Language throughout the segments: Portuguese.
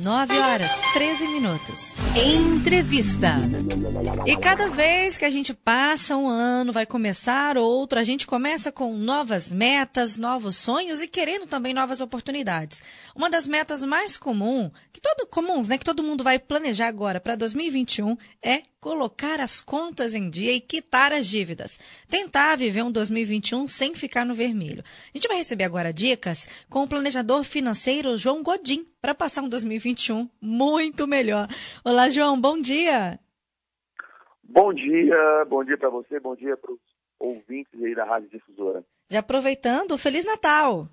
9 horas 13 minutos. Entrevista. E cada vez que a gente passa um ano, vai começar outro, a gente começa com novas metas, novos sonhos e querendo também novas oportunidades. Uma das metas mais comum, que todo comuns, né, que todo mundo vai planejar agora para 2021 é colocar as contas em dia e quitar as dívidas. Tentar viver um 2021 sem ficar no vermelho. A gente vai receber agora dicas com o planejador financeiro João Godin para passar um 2021 muito melhor. Olá, João, bom dia. Bom dia, bom dia para você, bom dia para os ouvintes aí da Rádio Difusora. Já aproveitando, Feliz Natal.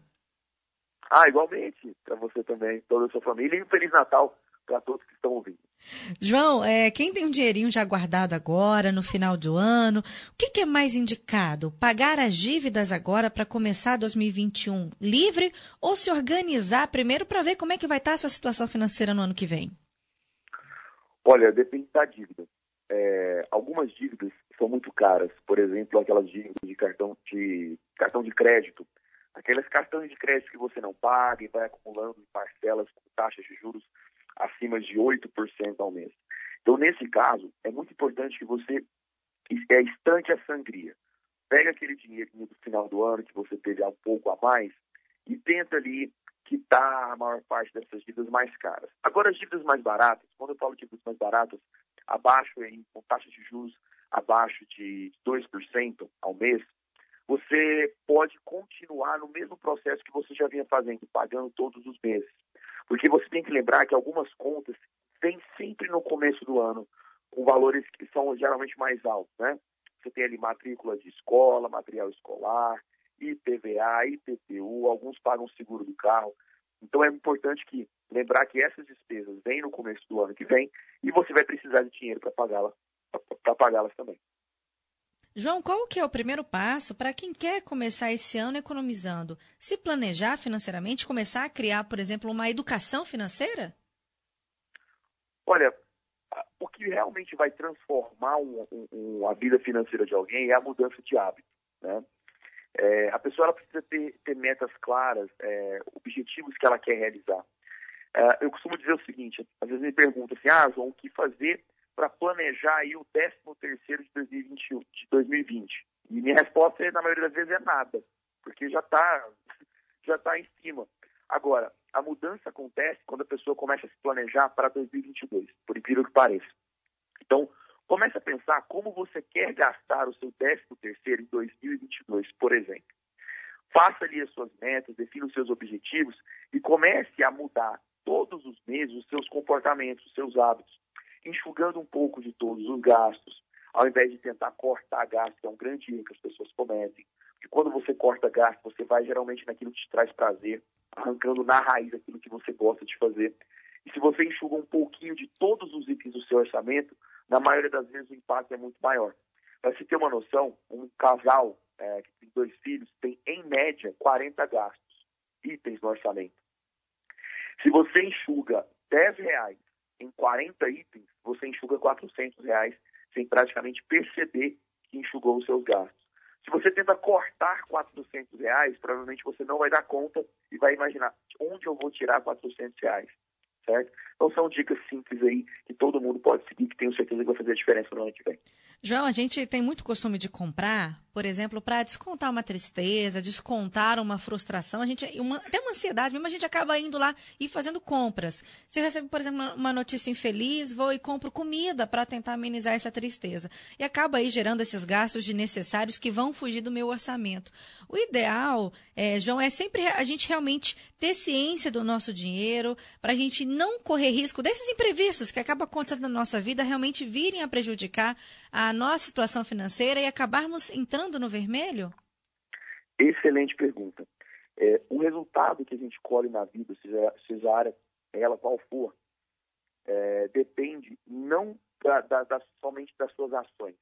Ah, igualmente, para você também, toda a sua família e um Feliz Natal para todos que estão ouvindo. João, é, quem tem um dinheirinho já guardado agora, no final do ano, o que, que é mais indicado? Pagar as dívidas agora para começar 2021 livre ou se organizar primeiro para ver como é que vai estar a sua situação financeira no ano que vem? Olha, depende da dívida. É, algumas dívidas são muito caras, por exemplo, aquelas dívidas de cartão de, cartão de crédito. Aqueles cartões de crédito que você não paga e vai acumulando em parcelas com taxas de juros acima de 8% ao mês. Então, nesse caso, é muito importante que você é estante a sangria. Pega aquele dinheiro do final do ano que você teve um pouco a mais e tenta ali quitar a maior parte dessas dívidas mais caras. Agora, as dívidas mais baratas, quando eu falo de dívidas mais baratas, abaixo, em, com taxa de juros abaixo de 2% ao mês, você pode continuar no mesmo processo que você já vinha fazendo, pagando todos os meses. Porque você tem que lembrar que algumas contas vêm sempre no começo do ano com valores que são geralmente mais altos, né? Você tem ali matrícula de escola, material escolar, IPVA, IPTU, alguns pagam seguro do carro. Então é importante que lembrar que essas despesas vêm no começo do ano que vem e você vai precisar de dinheiro para pagá-las para pagá-las também. João, qual que é o primeiro passo para quem quer começar esse ano economizando? Se planejar financeiramente, começar a criar, por exemplo, uma educação financeira? Olha, o que realmente vai transformar um, um, a vida financeira de alguém é a mudança de hábito. Né? É, a pessoa precisa ter, ter metas claras, é, objetivos que ela quer realizar. É, eu costumo dizer o seguinte, às vezes me perguntam assim, ah, João, o que fazer para planejar aí o 13 terceiro de 2021, de 2020? E minha resposta, na maioria das vezes, é nada, porque já está já tá em cima. Agora, a mudança acontece quando a pessoa começa a se planejar para 2022, por incrível que pareça. Então, comece a pensar como você quer gastar o seu 13 terceiro em 2022, por exemplo. Faça ali as suas metas, defina os seus objetivos e comece a mudar todos os meses os seus comportamentos, os seus hábitos enxugando um pouco de todos os gastos, ao invés de tentar cortar gastos, que é um grande erro que as pessoas cometem. Porque quando você corta gasto, você vai geralmente naquilo que te traz prazer, arrancando na raiz aquilo que você gosta de fazer. E se você enxuga um pouquinho de todos os itens do seu orçamento, na maioria das vezes o impacto é muito maior. Para se ter uma noção, um casal é, que tem dois filhos tem, em média, 40 gastos, itens no orçamento. Se você enxuga 10 reais em 40 itens, você enxuga 400 reais sem praticamente perceber que enxugou os seus gastos. Se você tenta cortar 400 reais, provavelmente você não vai dar conta e vai imaginar onde eu vou tirar 400 reais, certo? Então são dicas simples aí que todo mundo pode seguir, que tenho certeza que vai fazer a diferença no ano que vem. João, a gente tem muito costume de comprar, por exemplo, para descontar uma tristeza, descontar uma frustração, a gente uma, até uma ansiedade mesmo, a gente acaba indo lá e fazendo compras. Se eu recebo, por exemplo, uma notícia infeliz, vou e compro comida para tentar amenizar essa tristeza. E acaba aí gerando esses gastos desnecessários que vão fugir do meu orçamento. O ideal, é, João, é sempre a gente realmente ter ciência do nosso dinheiro, para a gente não correr risco desses imprevistos que acabam acontecendo na nossa vida realmente virem a prejudicar a nossa situação financeira e acabarmos entrando no vermelho? Excelente pergunta. É, o resultado que a gente colhe na vida, seja, seja a área ela qual for, é, depende não da, da, da, somente das suas ações,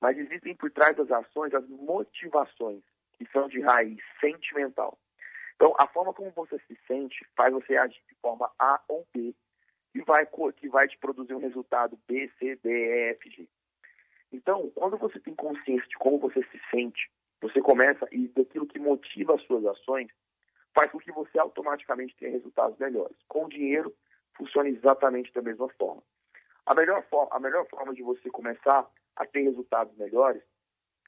mas existem por trás das ações as motivações que são de raiz sentimental. Então, a forma como você se sente faz você agir de forma A ou B e vai, que vai te produzir um resultado B, C, D, E, F, G. Então, quando você tem consciência de como você se sente, você começa, e daquilo que motiva as suas ações, faz com que você automaticamente tenha resultados melhores. Com dinheiro, funciona exatamente da mesma forma. A melhor forma, a melhor forma de você começar a ter resultados melhores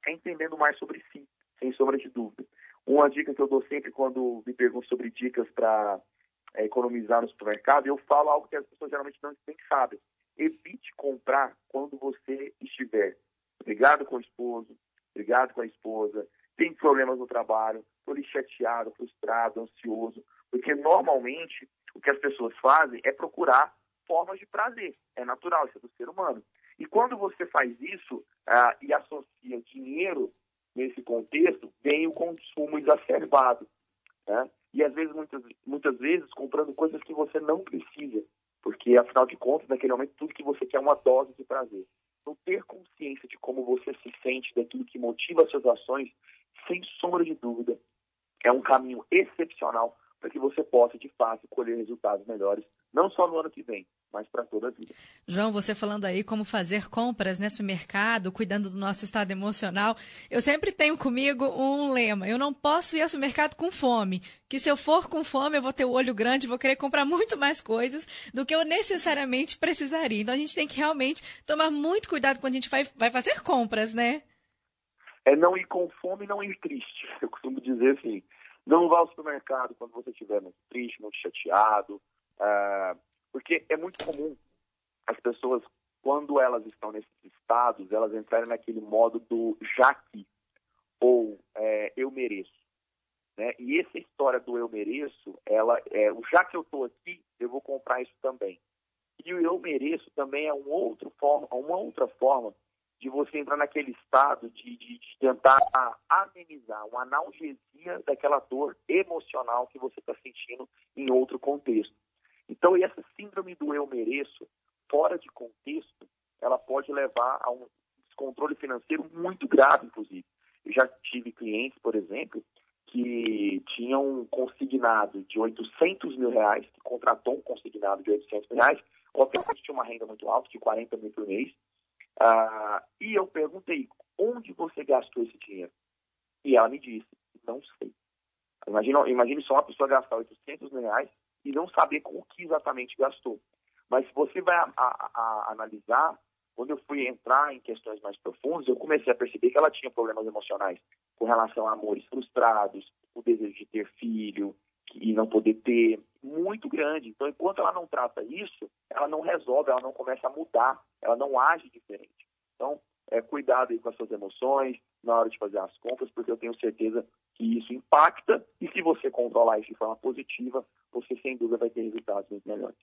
é entendendo mais sobre si, sem sombra de dúvida. Uma dica que eu dou sempre quando me perguntam sobre dicas para é, economizar no supermercado, eu falo algo que as pessoas geralmente não sabem. Evite comprar quando você estiver brigado com o esposo, brigado com a esposa, tem problemas no trabalho, estou chateado, frustrado, ansioso, porque normalmente o que as pessoas fazem é procurar formas de prazer. É natural, isso é do ser humano. E quando você faz isso ah, e associa dinheiro nesse contexto, vem o consumo exacerbado. Né? E às vezes, muitas, muitas vezes, comprando coisas que você não precisa. Porque, afinal de contas, naquele momento, tudo que você quer é uma dose de prazer. Então, ter consciência de como você se sente, daquilo que motiva as suas ações, sem sombra de dúvida, é um caminho excepcional para que você possa, de fato, colher resultados melhores, não só no ano que vem, mas para toda a vida. João, você falando aí como fazer compras nesse mercado, cuidando do nosso estado emocional, eu sempre tenho comigo um lema: eu não posso ir ao supermercado com fome, que se eu for com fome eu vou ter o olho grande, vou querer comprar muito mais coisas do que eu necessariamente precisaria. Então a gente tem que realmente tomar muito cuidado quando a gente vai, vai fazer compras, né? É não ir com fome e não ir triste. Eu costumo dizer assim, não vá ao supermercado quando você estiver muito triste, muito chateado, uh, porque é muito comum as pessoas, quando elas estão nesses estados, elas entrarem naquele modo do já que, ou é, eu mereço. Né? E essa história do eu mereço, ela é, o já que eu estou aqui, eu vou comprar isso também. E o eu mereço também é um outro forma, uma outra forma de você entrar naquele estado de, de, de tentar amenizar uma analgesia daquela dor emocional que você está sentindo em outro contexto. Então, essa síndrome do eu mereço, fora de contexto, ela pode levar a um descontrole financeiro muito grave, inclusive. Eu já tive clientes, por exemplo, que tinham um consignado de 800 mil reais, que contratou um consignado de 800 mil reais, obviamente tinha uma renda muito alta, de 40 mil por mês, ah, e eu perguntei, onde você gastou esse dinheiro? E ela me disse, não sei. Imagina, imagine só uma pessoa gastar 800 mil reais e não saber com o que exatamente gastou. Mas se você vai a, a, a analisar, quando eu fui entrar em questões mais profundas, eu comecei a perceber que ela tinha problemas emocionais com relação a amores frustrados, o desejo de ter filho e não poder ter, muito grande. Então, enquanto ela não trata isso, ela não resolve, ela não começa a mudar, ela não age diferente. Então, é, cuidado aí com as suas emoções na hora de fazer as compras, porque eu tenho certeza que isso impacta e se você controlar isso de forma positiva, você sem dúvida vai ter resultados muito melhores.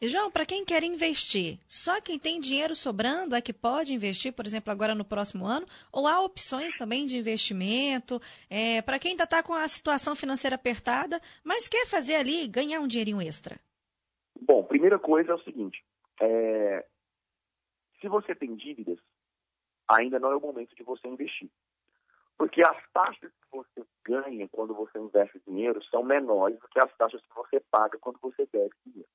E João, para quem quer investir, só quem tem dinheiro sobrando é que pode investir, por exemplo, agora no próximo ano? Ou há opções também de investimento? É, para quem ainda está com a situação financeira apertada, mas quer fazer ali, ganhar um dinheirinho extra? Bom, primeira coisa é o seguinte: é, se você tem dívidas, ainda não é o momento de você investir. Porque as taxas que você ganha quando você investe dinheiro são menores do que as taxas que você paga quando você deve dinheiro.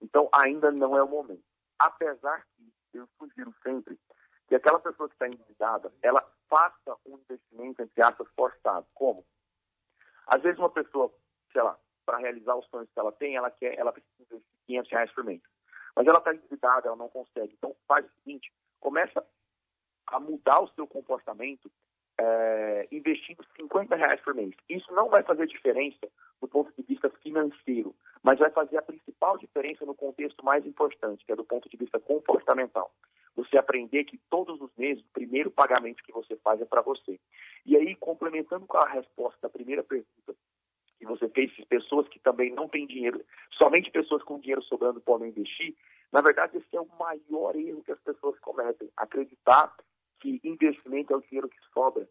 Então, ainda não é o momento. Apesar que eu sugiro sempre que aquela pessoa que está endividada, ela faça um investimento, entre aspas, forçado. Como? Às vezes uma pessoa, sei lá, para realizar os sonhos que ela tem, ela quer, ela precisa investir 500 reais por mês. Mas ela está endividada, ela não consegue. Então, faz o seguinte, começa a mudar o seu comportamento é, investindo 50 reais por mês. Isso não vai fazer diferença do ponto de vista financeiro, mas vai fazer a principal diferença no contexto mais importante, que é do ponto de vista comportamental. Você aprender que todos os meses o primeiro pagamento que você faz é para você. E aí, complementando com a resposta da primeira pergunta que você fez, pessoas que também não têm dinheiro, somente pessoas com dinheiro sobrando podem investir, na verdade, esse é o maior erro que as pessoas cometem. Acreditar que investimento é o dinheiro que sobra.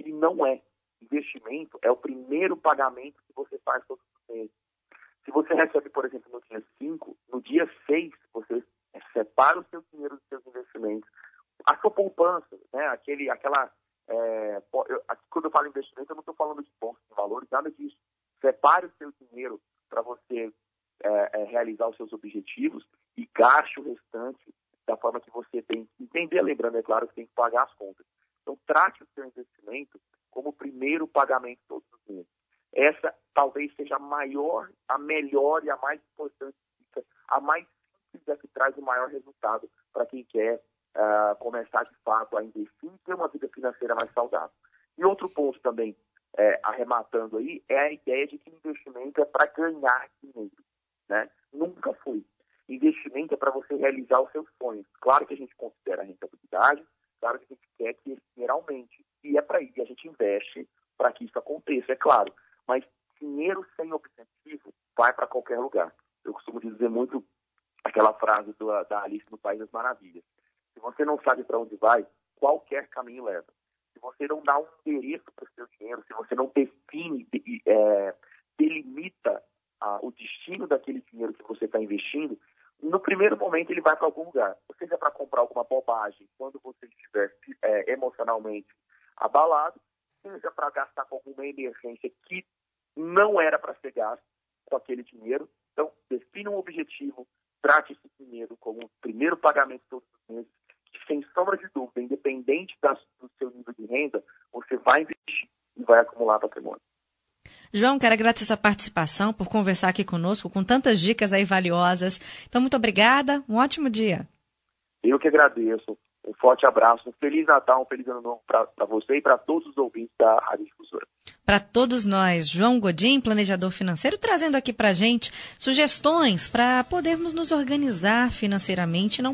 E não é. Investimento é o primeiro pagamento que você faz todos os meses. Se você recebe, por exemplo, no dia 5, no dia 6, você separa o seu dinheiro dos seus investimentos. A sua poupança, né? Aquele, aquela. É, eu, quando eu falo investimento, eu não estou falando de bolsa de valores, nada disso. Separe o seu dinheiro para você é, é, realizar os seus objetivos e gaste o restante da forma que você tem que entender, lembrando, é claro, que tem que pagar as contas. Então, trate o seu investimento como o primeiro pagamento todos os meses. Essa talvez seja a maior, a melhor e a mais importante a mais simples é que traz o maior resultado para quem quer uh, começar de fato a investir e ter uma vida financeira mais saudável. E outro ponto também, é, arrematando aí, é a ideia de que investimento é para ganhar dinheiro. Né? Nunca foi. Investimento é para você realizar os seus sonhos. Claro que a gente considera a rentabilidade, claro que a gente quer que esse dinheiro aumente. E é para isso que a gente investe para que isso aconteça, é claro. Mas dinheiro sem objetivo vai para qualquer lugar. Eu costumo dizer muito aquela frase do, da Alice no País das Maravilhas. Se você não sabe para onde vai, qualquer caminho leva. Se você não dá um endereço para o seu dinheiro, se você não define, é, delimita ah, o destino daquele dinheiro que você está investindo, no primeiro momento ele vai para algum lugar. Seja para comprar alguma bobagem quando você estiver é, emocionalmente abalado, seja para gastar com alguma emergência que não era para ser gasto com aquele dinheiro. Então, defina um objetivo, trate esse dinheiro como o primeiro pagamento todos os meses, que sem sombra de dúvida, independente da, do seu nível de renda, você vai investir e vai acumular patrimônio. João, quero agradecer sua participação por conversar aqui conosco com tantas dicas aí valiosas. Então, muito obrigada, um ótimo dia. Eu que agradeço. Um forte abraço, um Feliz Natal, um Feliz Ano Novo para você e para todos os ouvintes da Rádio Difusora. Para todos nós, João Godin, planejador financeiro, trazendo aqui para gente sugestões para podermos nos organizar financeiramente e não